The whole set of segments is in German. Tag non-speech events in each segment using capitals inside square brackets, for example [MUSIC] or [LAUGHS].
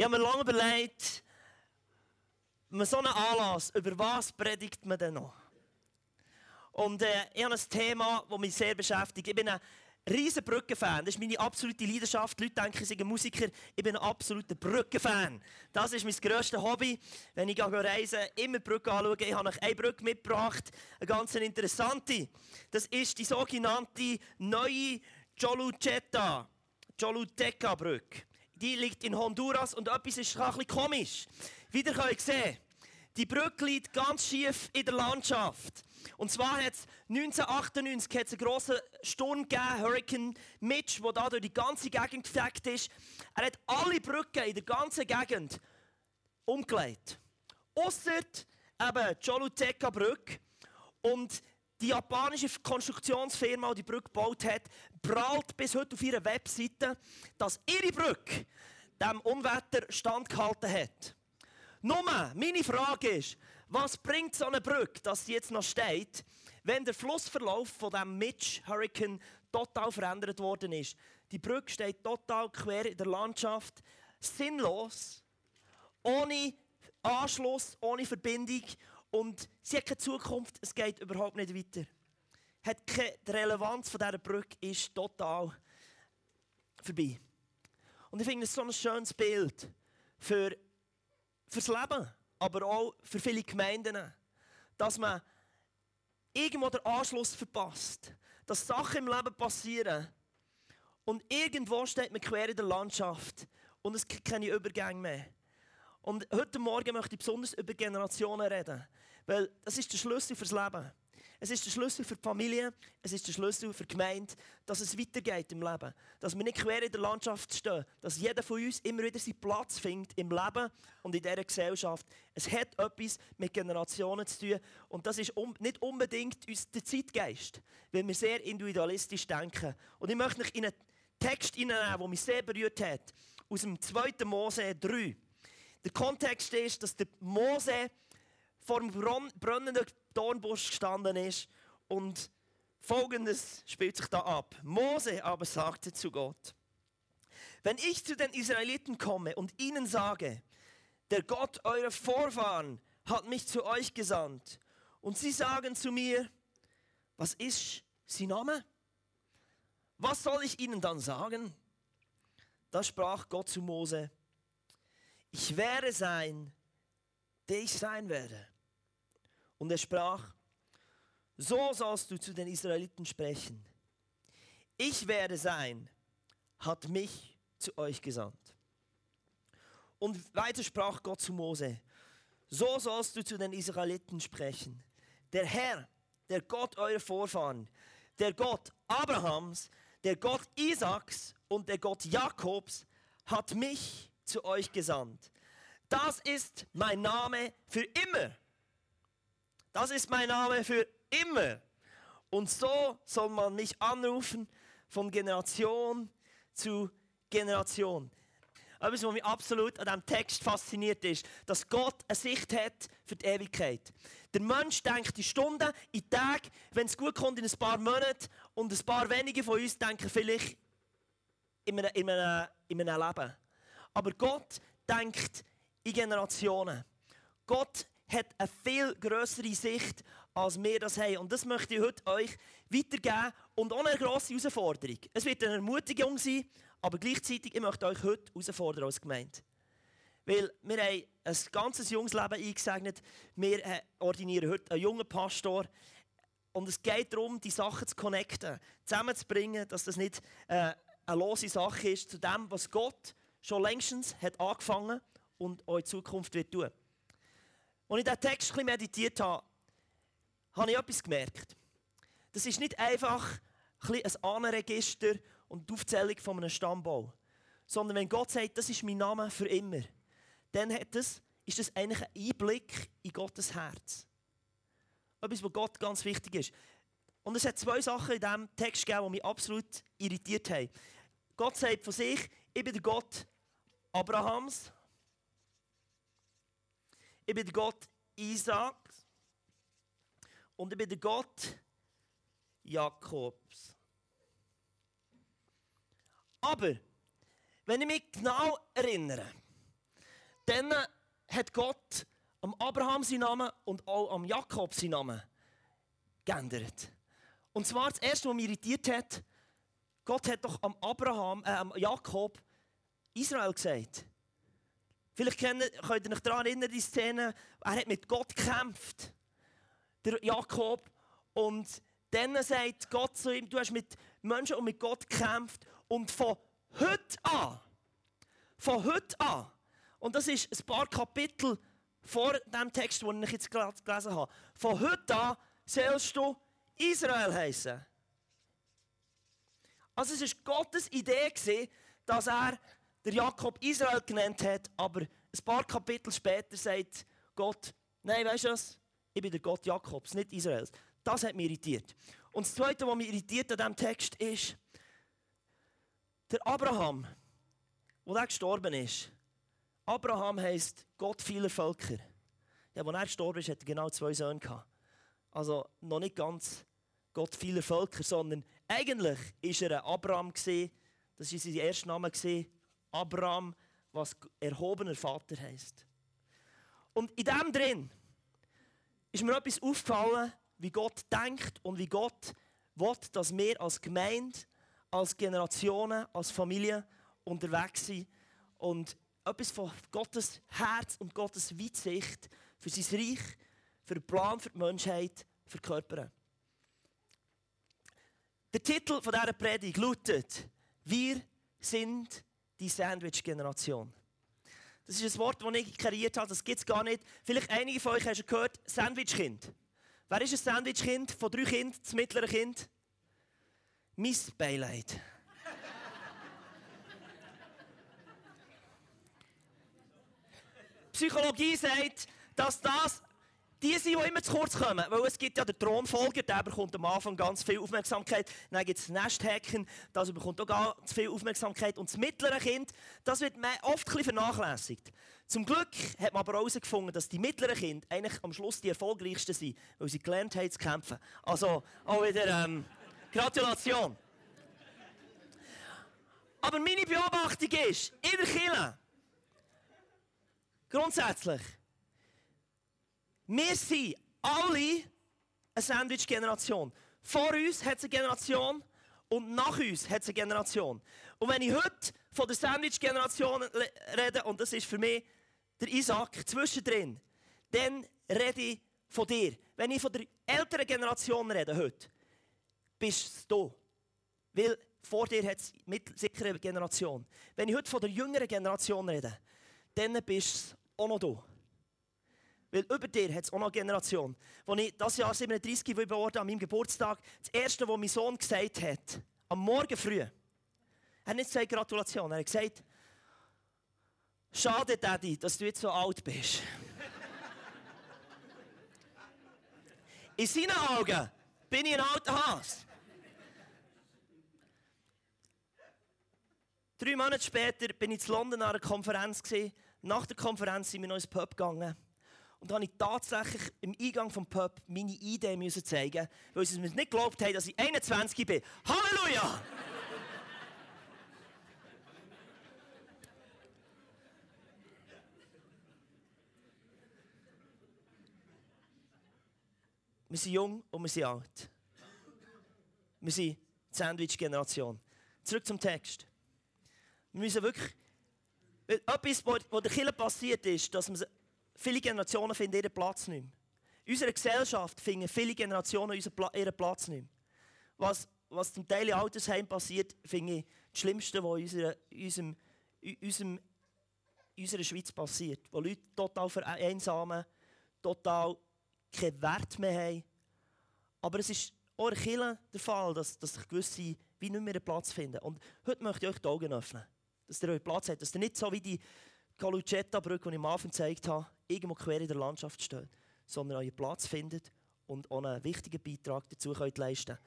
Ich habe mir lange überlegt, man so einen Anlass, über was predigt man denn noch? Und äh, ich habe ein Thema, das mich sehr beschäftigt. Ich bin ein riesen Brückenfan. Das ist meine absolute Leidenschaft. Die Leute denken, ich sei ein Musiker. Ich bin ein absoluter Brückenfan. Das ist mein grösstes Hobby. Wenn ich reise, immer Brücken anschauen. Ich habe euch eine Brücke mitgebracht, eine ganz interessante. Das ist die sogenannte neue Choluteca, Choluteca Brücke. Die liegt in Honduras und etwas ist ein bisschen komisch. Wie ihr könnt sehen, die Brücke liegt ganz schief in der Landschaft. Und zwar hat es 1998 hat's einen grossen Sturm gegeben, Hurricane Mitch, der da durch die ganze Gegend gefegt ist. Er hat alle Brücken in der ganzen Gegend umgelegt. Ausser eben die Choluteca Brücke. Und die japanische Konstruktionsfirma, die die Brücke gebaut hat, prahlt bis heute auf ihrer Webseite, dass ihre Brücke dem Unwetter standgehalten hat. Nur, meine Frage ist, was bringt so eine Brücke, dass sie jetzt noch steht, wenn der Flussverlauf von dem Mitch Hurricane total verändert worden ist? Die Brücke steht total quer in der Landschaft, sinnlos, ohne Anschluss, ohne Verbindung und sie hat keine Zukunft, es geht überhaupt nicht weiter. Hat keine, die Relevanz von dieser Brücke ist total vorbei. Und ich finde es so ein schönes Bild für, fürs Leben, aber auch für viele Gemeinden. Dass man irgendwo den Anschluss verpasst. Dass Sachen im Leben passieren. Und irgendwo steht man quer in der Landschaft. Und es gibt keine Übergänge mehr. Und heute Morgen möchte ich besonders über Generationen reden. Weil das ist der Schlüssel fürs Leben. Es ist der Schlüssel für die Familie, es ist der Schlüssel für die Gemeinde, dass es weitergeht im Leben. Dass wir nicht quer in der Landschaft stehen. Dass jeder von uns immer wieder seinen Platz findet im Leben und in dieser Gesellschaft. Es hat etwas mit Generationen zu tun. Und das ist nicht unbedingt der Zeitgeist, weil wir sehr individualistisch denken. Und ich möchte euch in einen Text hineinnehmen, der mich sehr berührt hat. Aus dem 2. Mose 3. Der Kontext ist, dass der Mose vor dem brennenden Dornbusch gestanden ist und Folgendes spielt sich da ab. Mose aber sagte zu Gott, wenn ich zu den Israeliten komme und ihnen sage, der Gott eurer Vorfahren hat mich zu euch gesandt, und sie sagen zu mir, was ist sein Name? Was soll ich ihnen dann sagen? Da sprach Gott zu Mose, ich werde sein, der ich sein werde. Und er sprach, so sollst du zu den Israeliten sprechen. Ich werde sein, hat mich zu euch gesandt. Und weiter sprach Gott zu Mose, so sollst du zu den Israeliten sprechen. Der Herr, der Gott eurer Vorfahren, der Gott Abrahams, der Gott Isaaks und der Gott Jakobs hat mich zu euch gesandt. Das ist mein Name für immer das ist mein Name für immer. Und so soll man mich anrufen von Generation zu Generation. Etwas, was mich absolut an diesem Text fasziniert ist, dass Gott eine Sicht hat für die Ewigkeit. Der Mensch denkt in Stunden, in Tagen, wenn es gut kommt, in ein paar Monaten und ein paar wenige von uns denken vielleicht in einem, in einem, in einem Leben. Aber Gott denkt in Generationen. Gott hat eine viel größere Sicht, als wir das haben. Und das möchte ich heute euch weitergeben und auch eine grosse Herausforderung. Es wird eine Ermutigung sein, aber gleichzeitig ich möchte euch heute herausfordern als Gemeinde. Weil wir haben ein ganzes junges Leben eingesegnet. Wir äh, ordinieren heute einen jungen Pastor. Und es geht darum, die Sachen zu connecten, zusammenzubringen, dass das nicht äh, eine lose Sache ist zu dem, was Gott schon längstens hat angefangen und auch in Zukunft wird tun. Als ich diesen Text ein meditiert habe, habe ich etwas gemerkt. Das ist nicht einfach ein Ahnenregister und die Aufzählung von einem Stammbau. Sondern wenn Gott sagt, das ist mein Name für immer, dann hat das, ist das eigentlich ein Einblick in Gottes Herz. Etwas, was Gott ganz wichtig ist. Und es hat zwei Sachen in diesem Text gegeben, die mich absolut irritiert haben. Gott sagt von sich, ich bin der Gott Abrahams, ich bin der Gott Isaaks und ich bin der Gott Jakobs. Aber, wenn ich mich genau erinnere, dann hat Gott am Abraham seinen Namen und auch am Jakob seinen Namen geändert. Und zwar das Erste, was mich irritiert hat, Gott hat doch am Abraham, äh, am Jakob Israel gesagt. Vielleicht könnt ihr euch daran erinnern, die Szene, er hat mit Gott gekämpft, der Jakob, und dann sagt Gott zu ihm, du hast mit Menschen und mit Gott gekämpft. Und von heute an, von heute an, und das ist ein paar Kapitel vor dem Text, den ich jetzt gerade gelesen habe, von heute an sollst du Israel heißen. Also es war Gottes Idee, dass er der Jakob Israel genannt hat, aber ein paar Kapitel später sagt Gott, nein, weißt du was? Ich bin der Gott Jakobs, nicht Israels. Das hat mich irritiert. Und das Zweite, was mich irritiert an diesem Text ist, der Abraham, wo er gestorben ist. Abraham heisst Gott vieler Völker. Ja, als er gestorben ist, hat er genau zwei Söhne gehabt. Also noch nicht ganz Gott vieler Völker, sondern eigentlich war er Abraham. Das war sein erster Name. Abraham, was erhobener Vater heisst. Und in dem drin ist mir etwas aufgefallen, wie Gott denkt und wie Gott will, dass wir als Gemeinde, als Generationen, als Familie unterwegs sind und etwas von Gottes Herz und Gottes Weitsicht für sein Reich, für den Plan für die Menschheit verkörpern. Der Titel dieser Predigt lautet: Wir sind die Sandwich-Generation. Das ist ein Wort, das ich kreiert habe, das gibt es gar nicht. Vielleicht einige von euch haben schon gehört, Sandwich-Kind. Wer ist ein Sandwich-Kind? Von drei Kindern, das mittlere Kind? Mein Beileid. [LAUGHS] Psychologie sagt, dass das die sind, die immer zu kurz kommen. Weil es gibt ja den Thronfolger, der bekommt am Anfang ganz viel Aufmerksamkeit. Dann gibt es Nesthacken, das bekommt auch ganz viel Aufmerksamkeit. Und das mittlere Kind, das wird oft ein vernachlässigt. Zum Glück hat man aber herausgefunden, dass die mittleren Kinder eigentlich am Schluss die erfolgreichsten sind, weil sie gelernt haben zu kämpfen. Also auch wieder ähm, Gratulation. Aber meine Beobachtung ist, in der Kirche, grundsätzlich, wir sind alle eine Sandwich-Generation. Vor uns hat es eine Generation und nach uns hat es eine Generation. Und wenn ich heute von der Sandwich-Generation rede, und das ist für mich der Isaac zwischendrin, dann rede ich von dir. Wenn ich von der älteren Generation rede heute, bist du. Weil vor dir hat es sicher eine Generation. Wenn ich heute von der jüngeren Generation rede, dann bist auch noch du. Weil über dir hat es auch noch eine Generation. Als ich das Jahr 37 geworden an meinem Geburtstag, das Erste, was mein Sohn gesagt hat, am Morgen früh, er hat nicht gesagt Gratulation, er hat gesagt, Schade, Daddy, dass du jetzt so alt bist. In seinen Augen bin ich ein alter Hase. Drei Monate später bin ich in London an einer Konferenz. Nach der Konferenz sind wir noch ins Pub gegangen. Und da habe ich tatsächlich im Eingang vom Pub meine Idee zeigen, weil sie mir nicht geglaubt haben, dass ich 21 bin. Halleluja! wir sind jung und wir sind alt. Wir sind die Sandwich-Generation. Zurück zum Text. Wir müssen wirklich. Etwas, was der Killer passiert ist, dass man Viele Generationen finden ihren Platz nicht mehr. In unserer Gesellschaft finden viele Generationen ihren Platz nicht mehr. Was, was zum Teil in Altersheim passiert, finde ich das Schlimmste, was in, unserer, unserem, unserem, unserer Schweiz passiert. Wo Leute total vereinsamen, total keinen Wert mehr haben. Aber es ist auch in Kirche der Fall, dass, dass sich gewisse wie nicht mehr einen Platz finden. Und heute möchte ich euch die Augen öffnen. Dass ihr euch Platz habt. Dass ihr nicht so wie die Calucetta-Brücke, die ich am Anfang gezeigt habe, irgendwo quer in der Landschaft steht, sondern euren Platz findet und auch einen wichtigen Beitrag dazu könnt leisten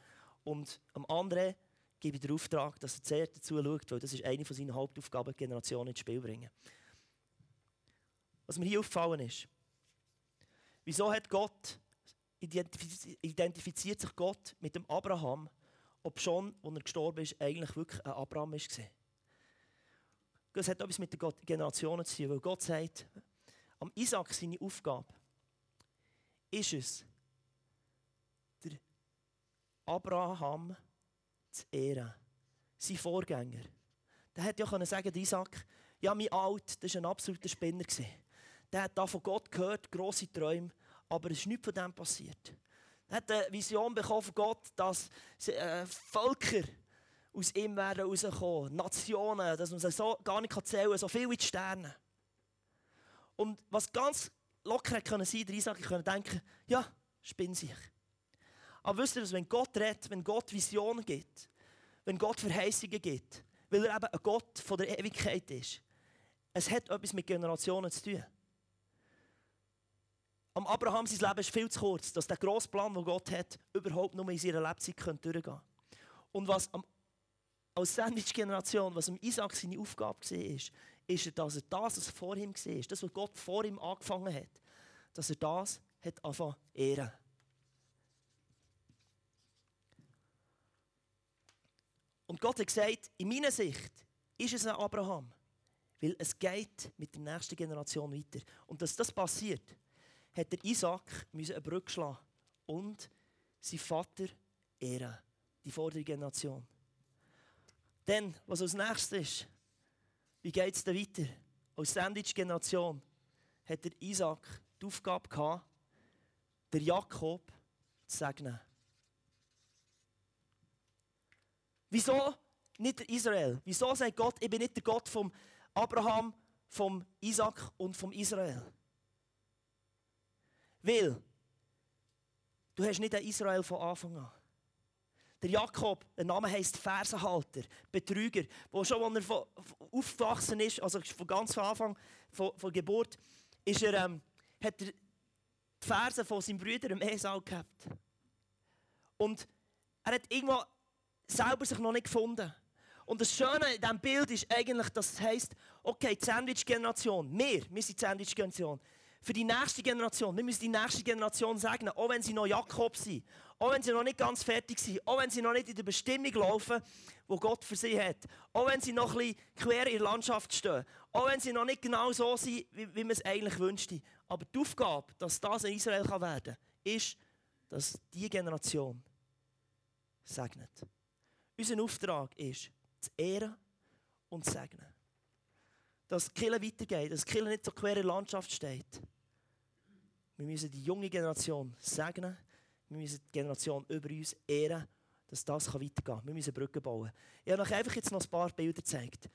Und am anderen gebe ich den Auftrag, dass er sehr dazu schaut, weil das ist eine von seinen Hauptaufgaben, Generationen ins Spiel bringen. Was mir hier aufgefallen ist, wieso hat Gott, identifiziert sich Gott mit dem Abraham, ob schon, als er gestorben ist, eigentlich wirklich ein Abraham war. Das hat etwas mit den Generationen zu tun, weil Gott sagt, am Isaac seine Aufgabe ist es, der Abraham zu ehren. Sein Vorgänger. Der hätte ja können sagen, der Isaac, ja, mein Alt, das war ein absoluter Spinner. Der hat da von Gott gehört, grosse Träume, aber es ist nichts von dem passiert. Er hat eine Vision bekommen von Gott, dass äh, Völker aus ihm werden rauskommen, Nationen, dass man sie so gar nicht zählen kann, so viel wie die Sterne. Und was ganz locker können sein, der Isaac können denken, ja, spinn sich. Aber wisst ihr, dass wenn Gott redet, wenn Gott Visionen gibt, wenn Gott Verheißungen gibt, weil er eben ein Gott von der Ewigkeit ist, es hat etwas mit Generationen zu tun. Am Abraham sein Leben ist viel zu kurz, dass der grosse Plan, den Gott hat, überhaupt nur in seiner Lebzeit durchgehen könnte. Und was am, als Sandwich-Generation, was am Isaac seine Aufgabe war, ist, dass er das, was vor ihm war, das, was Gott vor ihm angefangen hat, dass er das hat angefangen ehren. Und Gott hat gesagt, in meiner Sicht ist es ein Abraham, weil es geht mit der nächsten Generation weiter. Und dass das passiert, hat der Isaac eine Brücke schlagen und sein Vater ehren, die vordere Generation. Dann, was als nächstes ist, wie geht es dann weiter? Als Sandwich-Generation hat der Isaac die Aufgabe gehabt, der Jakob zu segnen. Wieso nicht der Israel? Wieso sagt Gott, ich bin nicht der Gott vom Abraham, vom Isaac und vom Israel? Weil du hast nicht ein Israel von Anfang an. Der Jakob, der Name heisst Fersenhalter, Betrüger, wo schon, als er von, aufgewachsen ist, also von ganz Anfang von, von Geburt, ist er, ähm, hat er die Fersen von seinem Bruder im Esau gehabt. Und er hat irgendwo selber sich noch nicht gefunden. Und das Schöne in diesem Bild ist eigentlich, dass es heisst, okay, die Sandwich-Generation, wir, wir sind die Sandwich-Generation, für die nächste Generation. Wir müssen die nächste Generation segnen, auch wenn sie noch Jakob sind, auch wenn sie noch nicht ganz fertig sind, auch wenn sie noch nicht in der Bestimmung laufen, wo Gott für sie hat, auch wenn sie noch ein bisschen quer in der Landschaft stehen, auch wenn sie noch nicht genau so sind, wie, wie man es eigentlich wünschte. Aber die Aufgabe, dass das in Israel kann werden kann, ist, dass diese Generation segnet. Unser Auftrag ist, zu ehren und zu segnen. Dass die Kirche weitergeht, dass die Kirche nicht so quer in der Landschaft steht. Wir müssen die junge Generation segnen. Wir müssen die Generation über uns ehren, dass das weitergehen kann. Wir müssen Brücken bauen. Ich habe euch einfach jetzt noch ein paar Bilder gezeigt.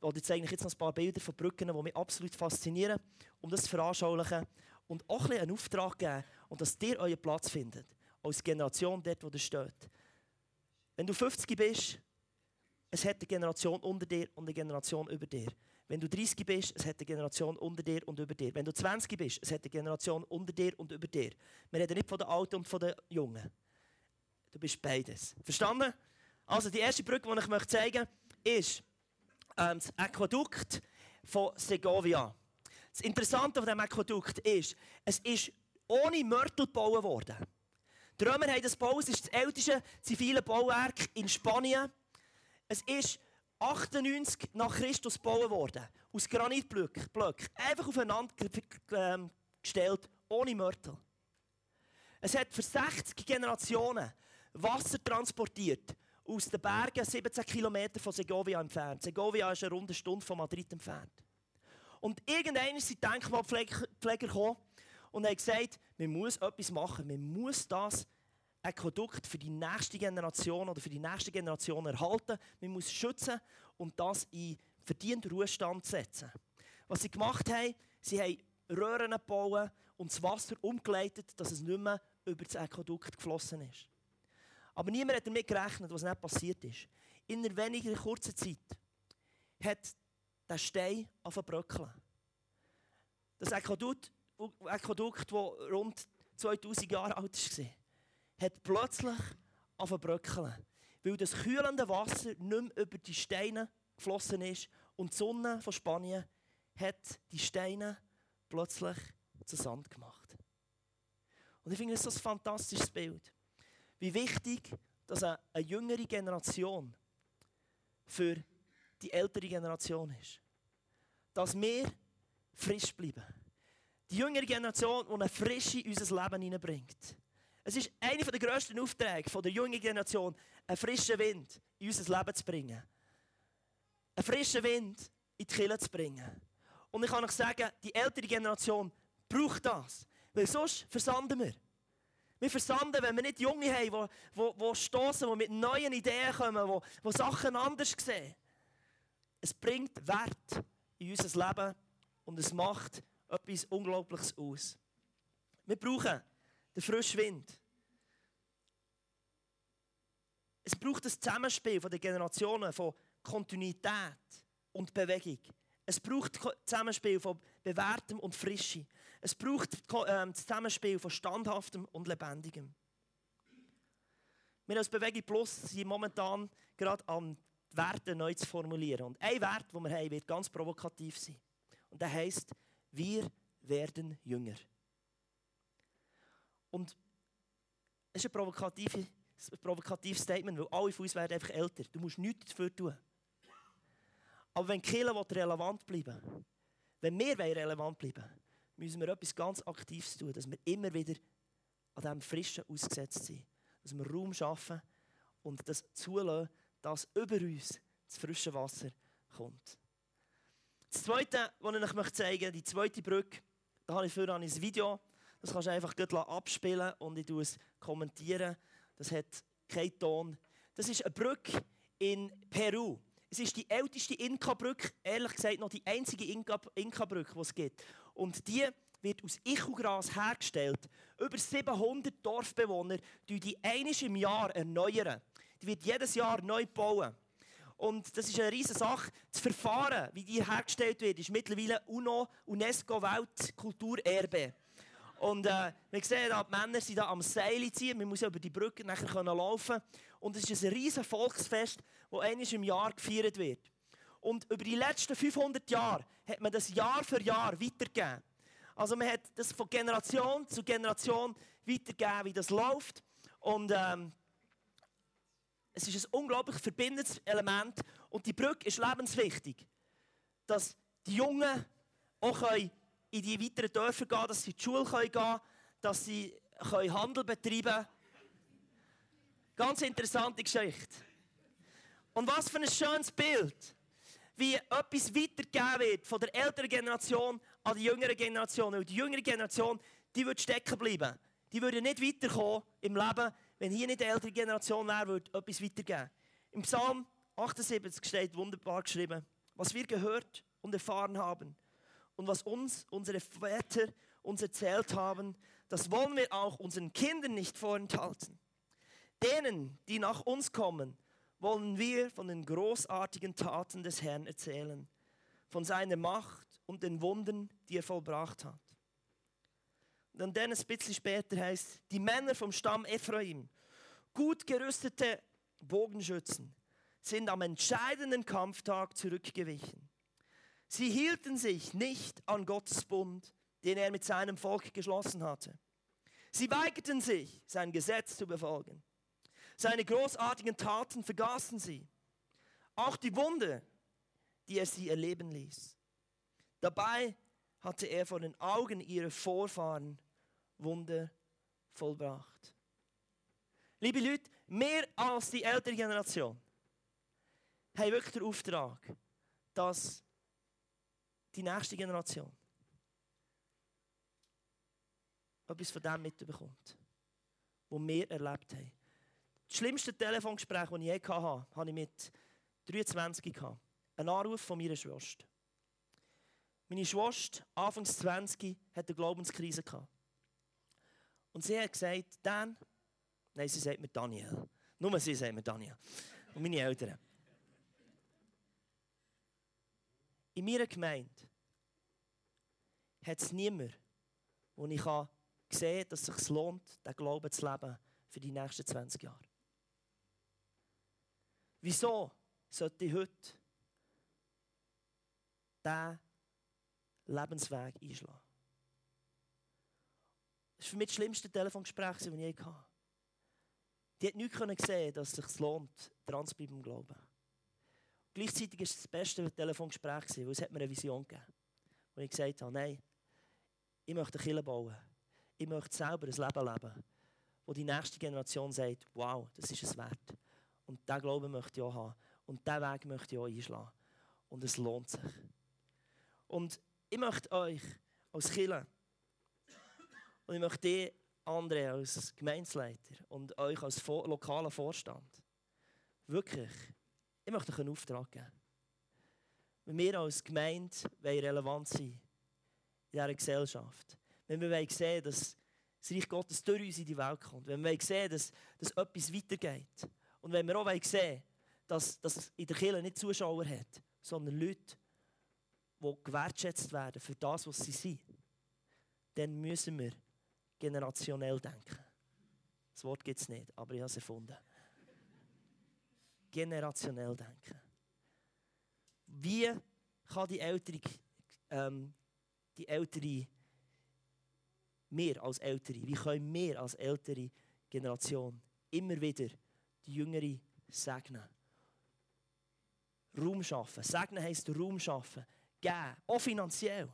Oder ich zeige euch jetzt noch ein paar Bilder von Brücken, die mich absolut faszinieren, um das zu veranschaulichen und auch ein bisschen einen Auftrag geben und dass ihr euren Platz findet. Als Generation dort, wo ihr steht. Wenn du 50 bist, es hat eine Generation unter dir und eine Generation über dir. Wenn du 30 bist, es hat eine Generation unter dir und über dir. Wenn du 20 bist, es hat eine Generation unter dir und über dir. Wir reden nicht von den Alten und von den Jungen. Du bist beides. Verstanden? Also die erste Brücke, die ich euch zeigen möchte, ist ähm, das Aquädukt von Segovia. Das Interessante an diesem Aquädukt ist, es ist ohne Mörtel gebaut worden. Die Römer haben das gebaut, es ist das älteste zivile Bauwerk in Spanien. Es ist 98 nach Christus gebaut worden. Aus Granitblöcken. Einfach aufeinander ähm, gestellt, ohne Mörtel. Es hat für 60 Generationen Wasser transportiert aus den Bergen 17 Kilometer von Segovia entfernt. Segovia ist eine runde Stunde von Madrid entfernt. Und irgendwann ist die Denkmalpfleger gekommen und haben gesagt, man muss etwas machen, man muss das Aquädukt für die nächste Generation oder für die nächste Generation erhalten. Man muss schützen und das in verdienten Ruhestand setzen. Was sie gemacht haben, sie haben Röhren gebaut und das Wasser umgeleitet, dass es nicht mehr über das Aquädukt geflossen ist. Aber niemand hat damit gerechnet, was nicht passiert ist. In einer weniger kurzen Zeit hat der Stein bröckeln. Das Aquädukt, das rund 2000 Jahre alt war, hat plötzlich bröckeln. Weil das kühlende Wasser nicht mehr über die Steine geflossen ist und die Sonne von Spanien hat die Steine plötzlich zu Sand gemacht. Und ich finde das so ein fantastisches Bild. Wie wichtig, dass eine, eine jüngere Generation für die ältere Generation ist. Dass wir frisch bleiben. Die jüngere Generation, die eine Frische in unser Leben hineinbringt. Es ist einer der grössten Aufträge der jungen Generation, einen frischen Wind in unser Leben zu bringen. Einen frischen Wind in die Kirche zu bringen. Und ich kann euch sagen, die ältere Generation braucht das. Weil sonst versanden wir. Wir versanden, wenn wir nicht Junge haben, die, die, die stoßen, die mit neuen Ideen kommen, die, die Sachen anders sehen. Es bringt Wert in unser Leben und es macht etwas Unglaubliches aus. Wir brauchen den frischen Wind. Es braucht das Zusammenspiel von den Generationen von Kontinuität und Bewegung. Es braucht das Zusammenspiel von Bewährtem und Frische. Es braucht ähm, das Zusammenspiel von Standhaftem und Lebendigem. Wir als Bewegung Plus sind momentan gerade am Werte neu zu formulieren. Und ein Wert, den wir haben, wird ganz provokativ sein. Und der heißt: Wir werden jünger. Und es ist ein provokatives, ein provokatives Statement, weil alle von uns werden einfach älter. Du musst nichts dafür tun. Aber wenn Kirche relevant bleiben wenn wir relevant bleiben müssen wir etwas ganz Aktives tun, dass wir immer wieder an diesem Frischen ausgesetzt sind. Dass wir Raum schaffen und das zulassen, dass über uns das frische Wasser kommt. Das Zweite, was ich euch zeigen möchte, die zweite Brücke, da habe ich für ein Video. Das kannst du einfach abspielen und ich es kommentieren. Das hat keinen Ton. Das ist eine Brücke in Peru. Es ist die älteste Inka-Brücke, ehrlich gesagt noch die einzige Inka-Brücke, die es gibt. Und die wird aus Ichugras hergestellt. Über 700 Dorfbewohner die die einisch im Jahr erneuern. Die wird jedes Jahr neu bauen. Und das ist eine riesige Sache. Das Verfahren, wie die hergestellt wird, ist mittlerweile UNO, UNESCO Weltkulturerbe. Und äh, wir sehen, da, die Männer sind da am Seil ziehen. Man muss über die Brücke nachher laufen können. Und es ist ein riesiges Volksfest, das einmal im Jahr gefeiert wird. Und über die letzten 500 Jahre hat man das Jahr für Jahr weitergegeben. Also man hat das von Generation zu Generation weitergegeben, wie das läuft. Und ähm, es ist ein unglaublich verbindendes Element. Und die Brücke ist lebenswichtig. Dass die Jungen auch in die weiteren Dörfer gehen dass sie in die Schule gehen können, dass sie Handel betreiben können. Ganz interessante Geschichte. Und was für ein schönes Bild, wie etwas weitergegeben wird von der älteren Generation an die jüngere Generation. Und die jüngere Generation, die würde stecken bleiben. Die würde nicht weiterkommen im Leben, wenn hier nicht die ältere Generation wäre, würde etwas weitergeben. Im Psalm 78 steht wunderbar geschrieben, was wir gehört und erfahren haben und was uns unsere Väter uns erzählt haben, das wollen wir auch unseren Kindern nicht vorenthalten. Denen, die nach uns kommen, wollen wir von den großartigen Taten des Herrn erzählen, von seiner Macht und den Wunden, die er vollbracht hat. Und dann ein bisschen später heißt, die Männer vom Stamm Ephraim, gut gerüstete Bogenschützen, sind am entscheidenden Kampftag zurückgewichen. Sie hielten sich nicht an Gottes Bund, den er mit seinem Volk geschlossen hatte. Sie weigerten sich, sein Gesetz zu befolgen. Seine großartigen Taten vergaßen sie. Auch die Wunde, die er sie erleben ließ. Dabei hatte er vor den Augen ihrer Vorfahren Wunder vollbracht. Liebe Leute, mehr als die ältere Generation haben wirklich den Auftrag, dass die nächste Generation etwas von dem mitbekommt, was wir erlebt haben. Das schlimmste Telefongespräch, das ich je hatte, hatte ich mit 23 gehabt. Ein Anruf von meiner Schwester. Meine Schwester, Anfangs 20, hatte eine Glaubenskrise. Und sie hat gesagt, Dan, nein, sie sagt mir Daniel. Nur sie sagt mir Daniel. Und meine Eltern. In meiner Gemeinde hat es niemanden, wo ich sehe, dass es sich lohnt, den Glauben zu leben für die nächsten 20 Jahre. Wieso sollte ich heute diesen Lebensweg einschlagen? Das war für mich das schlimmste Telefongespräch, das ich je hatte. Die hat nichts sehen, dass es sich lohnt, dran zu bleiben im Glauben. Gleichzeitig war es das beste Telefongespräch, weil es hat mir eine Vision gegeben. Wo ich gesagt habe, nein, ich möchte eine Kirche bauen. Ich möchte selber ein Leben leben, wo die nächste Generation sagt, wow, das ist es wert. Und diesen Glauben möchte ich auch haben. Und diesen Weg möchte ich auch einschlagen. Und es lohnt sich. Und ich möchte euch als Kirche und ich möchte dich, André, als Gemeindeleiter und euch als lokaler Vorstand wirklich, ich möchte euch einen Auftrag geben. Wenn wir als Gemeinde relevant sein in dieser Gesellschaft, wenn wir sehen dass das Reich Gottes durch uns in die Welt kommt, wenn wir sehen dass, dass etwas weitergeht und wenn wir auch sehen dass, dass in der Kirche nicht Zuschauer hat, sondern Leute, die gewertschätzt werden für das, was sie sind, dann müssen wir generationell denken. Das Wort gibt es nicht, aber ich habe es erfunden. Generationell denken. Wie kann die ältere, ähm, die ältere, wir als Ältere, wie können wir als ältere Generation immer wieder die Jüngere segnen? Raum schaffen. Segnen heisst Raum schaffen. Geben. Auch finanziell.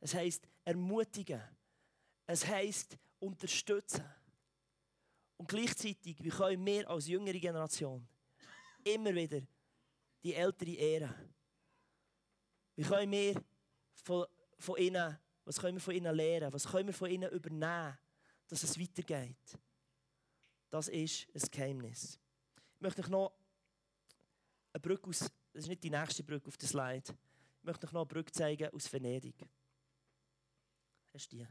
Es heisst ermutigen. Es heisst unterstützen. Und gleichzeitig, wie können wir als jüngere Generation immer wieder die Ältere ehren? Wie können wir von, von ihnen, was können wir von ihnen lernen? Was können wir von ihnen übernehmen, dass es weitergeht? Das ist ein Geheimnis. Ich möchte euch noch eine Brücke aus, das ist nicht die nächste Brücke auf der Slide, ich möchte euch noch eine Brücke zeigen aus Venedig. Hast du die?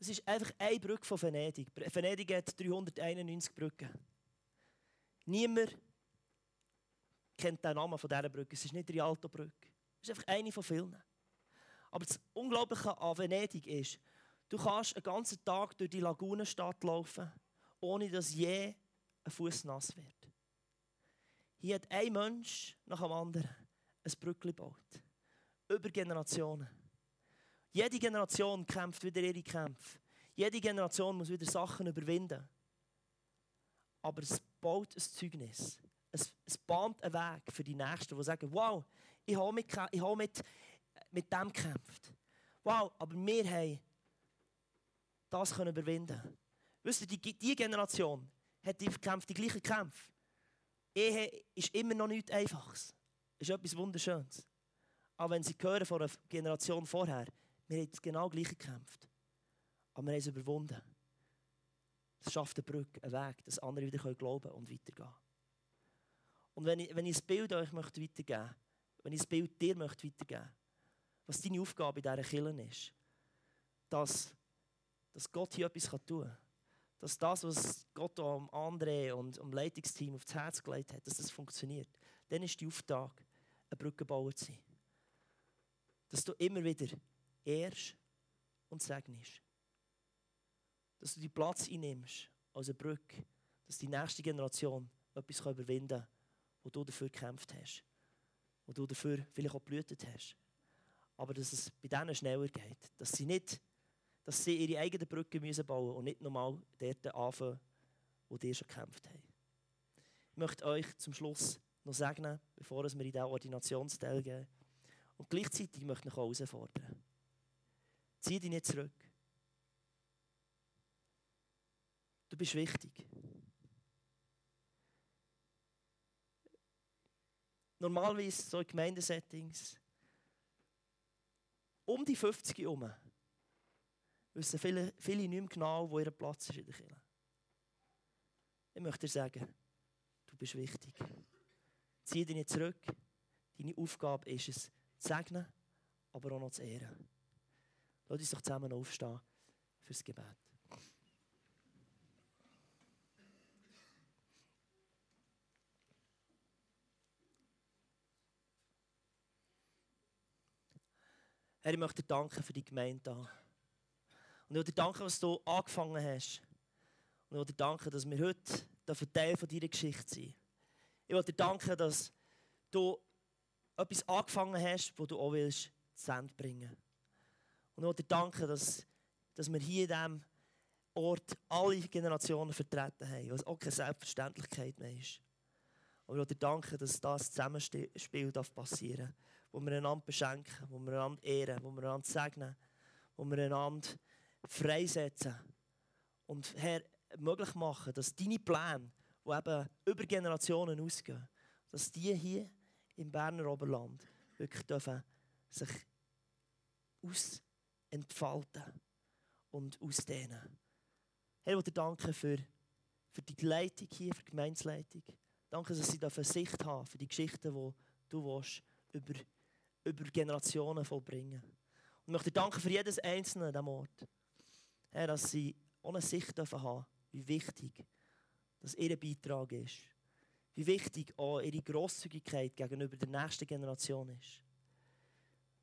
Es ist einfach eine Brücke von Venedig. Venedig hat 391 Brücken. Niemand kennt den Namen von dieser Brücke. Es ist nicht die Rialto-Brücke. Es ist einfach eine von vielen. Aber das Unglaubliche an Venedig ist, du kannst einen ganzen Tag durch die Lagunenstadt laufen, ohne dass je ein Fuß nass wird. Hier hat ein Mensch nach dem anderen ein Brückli gebaut. Über Generationen. Jede Generation kämpft wieder ihre Kämpfe. Jede Generation muss wieder Sachen überwinden. Aber es baut ein Zeugnis. Es, es bahnt einen Weg für die Nächsten, die sagen, wow, ich habe mit, ich habe mit, mit dem gekämpft. Wow, aber wir haben das können überwinden. Wisst ihr, die, die Generation hat die, gekämpft, die gleichen Kämpfe. Ehe ist immer noch nichts Einfaches. Es ist etwas Wunderschönes. Aber wenn sie hören von einer Generation vorher, wir haben genau gleich gekämpft. Aber wir haben es überwunden. Es schafft eine Brücke, einen Weg, dass andere wieder glauben und weitergehen Und wenn ich, wenn ich ein Bild euch möchte weitergeben möchte, wenn ich ein Bild dir möchte weitergeben was deine Aufgabe in dieser Kirche ist, dass, dass Gott hier etwas tun kann. Dass das, was Gott am André und am Leitungsteam aufs Herz gelegt hat, dass das funktioniert. Dann ist die Auftrag, eine Brückenbauer zu sein. Dass du immer wieder ehrst und segnest. Dass du die Platz einnimmst als eine Brücke, dass die nächste Generation etwas überwinden kann, wo du dafür gekämpft hast, wo du dafür vielleicht auch blühtet hast. Aber dass es bei denen schneller geht, dass sie nicht, dass sie ihre eigenen Brücken müssen und nicht nochmal dort anfangen, wo die schon gekämpft haben. Ich möchte euch zum Schluss noch segnen, bevor wir in diesen Ordinationsteil gehen. Und gleichzeitig möchte ich euch herausfordern. Zieh dich nicht zurück. Du bist wichtig. Normalerweise so in Gemeindesettings um die 50 herum wissen viele, viele nicht mehr genau, wo ihr Platz ist in der Kirche. Ich möchte dir sagen, du bist wichtig. Zieh dich nicht zurück. Deine Aufgabe ist es, zu segnen, aber auch noch zu ehren. Lass uns doch zusammen aufstehen fürs Gebet. Herr, ich möchte dir danken für die Gemeinde hier. Und ich möchte dir danken, was du angefangen hast. Und ich möchte dir danken, dass wir heute Teil von deiner Geschichte sind. Ich möchte dir danken, dass du etwas angefangen hast, wo du auch willst, zu Ende bringen. Und ich möchte danken, dass, dass wir hier in diesem Ort alle Generationen vertreten haben, was auch keine Selbstverständlichkeit mehr ist. Aber ich möchte danken, dass das Zusammenspiel passieren darf, wo wir einander beschenken, wo wir einander ehren, wo wir einander segnen, wo wir einander freisetzen. Und Herr, möglich machen, dass deine Pläne, die eben über Generationen ausgehen, dass die hier im Berner Oberland wirklich dürfen sich ausentfalten und ausdehnen. Herr, ich danken für, für die Leitung hier, für die Gemeinsleitung. Danke, dass sie Sicht haben für die Geschichten, die du willst, über, über Generationen vollbringen. Und ich möchte danken für jedes Einzelne an diesem Ort. Herr, dass sie eine Sicht dürfen haben, wie wichtig dass ihr Beitrag ist. Wie wichtig auch ihre Grosszügigkeit gegenüber der nächsten Generation ist.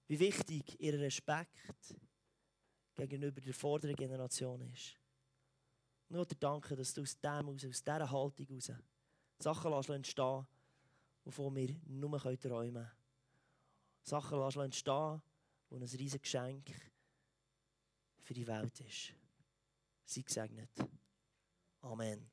Wie wichtig ihr Respekt gegenüber der vorderen Generation ist. Nur dir danken, dass du aus dem aus, dieser Haltung heraus Sachen entstehen, wovon wir nur träumen können. Sachen lässt entstehen, die ein riesiges Geschenk für die Welt ist. Sei gesegnet. Amen.